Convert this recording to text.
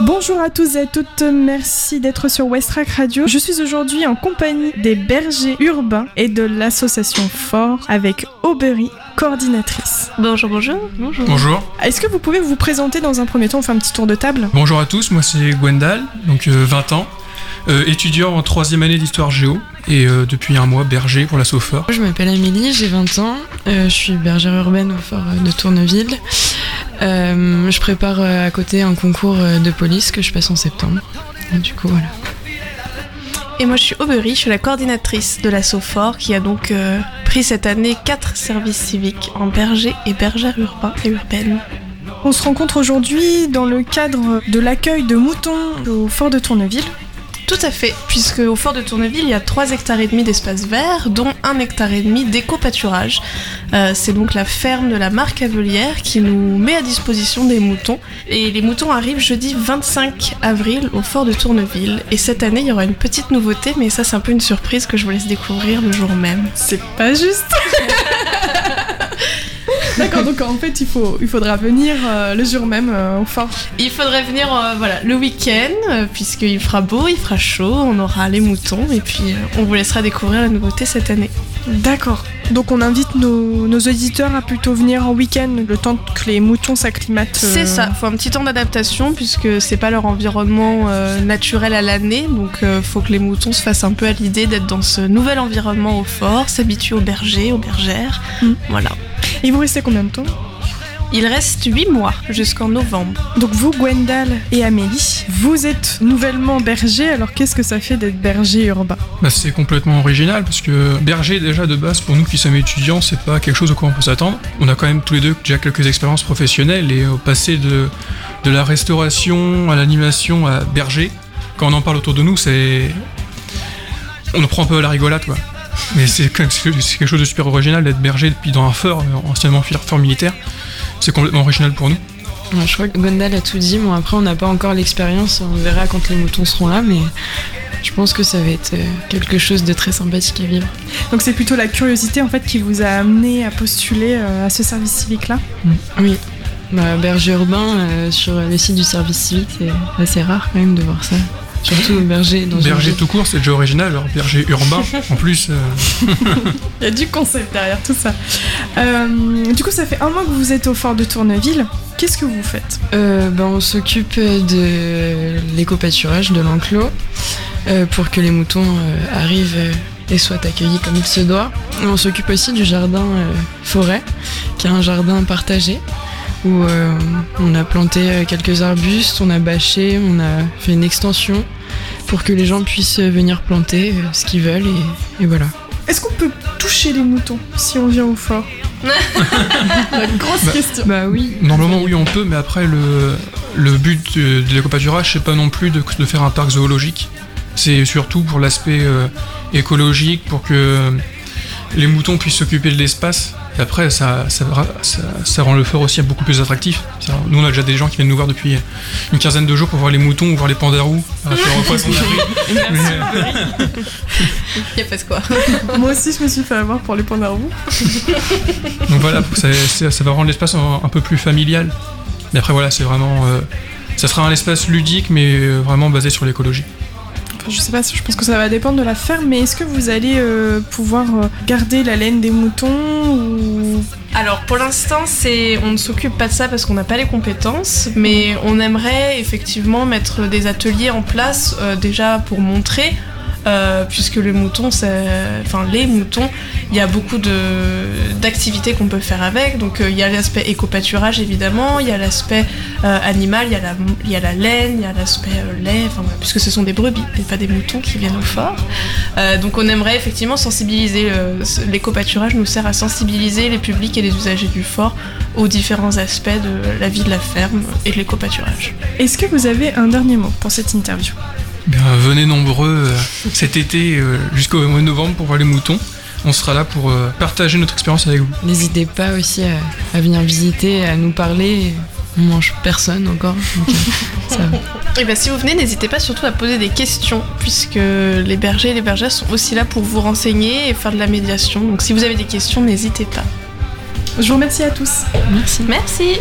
Bonjour à tous et à toutes, merci d'être sur Westrack Radio. Je suis aujourd'hui en compagnie des bergers urbains et de l'association Fort avec Aubery, coordinatrice. Bonjour, bonjour. Bonjour. Bonjour. Est-ce que vous pouvez vous présenter dans un premier temps On fait un petit tour de table? Bonjour à tous, moi c'est Gwendal, donc 20 ans, euh, étudiant en troisième année d'histoire géo et euh, depuis un mois berger pour la Fort. Je m'appelle Amélie, j'ai 20 ans, euh, je suis bergère urbaine au fort de Tourneville. je prépare à côté un concours de police que je passe en septembre. du coup, voilà. Et moi, je suis Aubery, je suis la coordinatrice de l'assaut Fort qui a donc pris cette année quatre services civiques en berger et bergère urbain et urbaine. On se rencontre aujourd'hui dans le cadre de l'accueil de moutons au fort de Tourneville. Tout à fait, puisque au fort de Tourneville, il y a 3 hectares et demi d'espace vert, dont 1 hectare et demi d'éco-pâturage. Euh, c'est donc la ferme de la marque Avelière qui nous met à disposition des moutons. Et les moutons arrivent jeudi 25 avril au fort de Tourneville. Et cette année, il y aura une petite nouveauté, mais ça c'est un peu une surprise que je vous laisse découvrir le jour même. C'est pas juste D'accord, donc en fait, il, faut, il faudra venir euh, le jour même euh, au fort. Il faudrait venir euh, voilà, le week-end, puisqu'il fera beau, il fera chaud, on aura les moutons, et puis on vous laissera découvrir la nouveauté cette année. D'accord. Donc on invite nos, nos, auditeurs à plutôt venir en week-end, le temps que les moutons s'acclimatent. C'est ça, il faut un petit temps d'adaptation, puisque c'est pas leur environnement naturel à l'année, donc il faut que les moutons se fassent un peu à l'idée d'être dans ce nouvel environnement au fort, s'habituer aux bergers, aux bergères. Mm. Voilà. Et vous restez combien de temps il reste 8 mois jusqu'en novembre. Donc vous, Gwendal et Amélie, vous êtes nouvellement berger, alors qu'est-ce que ça fait d'être berger urbain bah, C'est complètement original, parce que berger déjà de base, pour nous qui sommes étudiants, c'est pas quelque chose auquel on peut s'attendre. On a quand même tous les deux déjà quelques expériences professionnelles, et au passé de, de la restauration à l'animation à berger, quand on en parle autour de nous, c'est... On en prend un peu à la rigolade, quoi. Mais c'est quelque chose de super original d'être berger depuis dans un fort, euh, anciennement fort militaire. C'est complètement original pour nous. je crois que Gondal a tout dit. Bon, après, on n'a pas encore l'expérience. On verra quand les moutons seront là, mais je pense que ça va être euh, quelque chose de très sympathique à vivre. Donc, c'est plutôt la curiosité en fait qui vous a amené à postuler euh, à ce service civique-là mm. Oui. Bah, berger urbain sur le site du service civique, c'est assez rare quand même de voir ça. Surtout berger dans Berger tout court, c'est déjà original, alors berger urbain en plus. Euh. Il y a du concept derrière tout ça. Euh, du coup, ça fait un mois que vous êtes au fort de Tourneville. Qu'est-ce que vous faites? Euh, ben, On s'occupe de l'éco-pâturage de l'enclos pour que les moutons arrivent et soient accueillis comme il se doit. On s'occupe aussi du jardin forêt, qui est un jardin partagé où euh, on a planté euh, quelques arbustes, on a bâché, on a fait une extension pour que les gens puissent venir planter euh, ce qu'ils veulent et, voilà. Est-ce qu'on peut toucher les moutons si on vient au fort? Grosse bah, question. Bah oui. Normalement oui on peut, mais après le, le but de, de l'éco-pâturage c'est pas non plus de, de, faire un parc zoologique. C'est surtout pour l'aspect écologique, pour que les moutons puissent s'occuper de l'espace après, ça, ça, rend le fort aussi beaucoup plus attractif. Nous, on a déjà des gens qui viennent nous voir depuis une quinzaine de jours pour voir les moutons ou voir les pandarous. Il y a pas quoi. Moi aussi, je me suis fait avoir pour les pandarous. Donc voilà, ça, va rendre l'espace un, peu plus familial. Mais après, voilà, c'est vraiment. Euh, ça sera un espace ludique, mais euh, vraiment basé sur l'écologie je sais pas, je pense que ça va dépendre de la ferme, mais est-ce que vous allez euh, pouvoir euh, garder la laine des moutons ou... Alors pour l'instant, c'est on ne s'occupe pas de ça parce qu'on n'a pas les compétences, mais on aimerait effectivement mettre des ateliers en place euh, déjà pour montrer euh, puisque les moutons, il y a beaucoup d'activités qu'on peut faire avec. Donc euh, il y a l'aspect éco-pâturage évidemment, il y a l'aspect euh, animal, il y, a la, il y a la laine, il y a l'aspect lait, puisque ce sont des brebis et pas des moutons qui viennent au fort. donc on aimerait effectivement sensibiliser, l'éco-pâturage nous sert à sensibiliser les publics et les usagers du fort aux différents aspects de la vie de la ferme et de l'éco-pâturage. Est-ce que vous avez un dernier mot pour cette interview? Venez nombreux euh, cet été euh, jusqu'au mois de novembre pour voir les moutons. On sera là pour euh, partager notre expérience avec vous. N'hésitez pas aussi à, venir visiter, à nous parler. On mange personne encore. Et bien si vous venez, n'hésitez pas surtout à poser des questions, puisque les bergers et les bergères sont aussi là pour vous renseigner et faire de la médiation. Donc si vous avez des questions, n'hésitez pas. Je vous remercie à tous. Merci. Merci.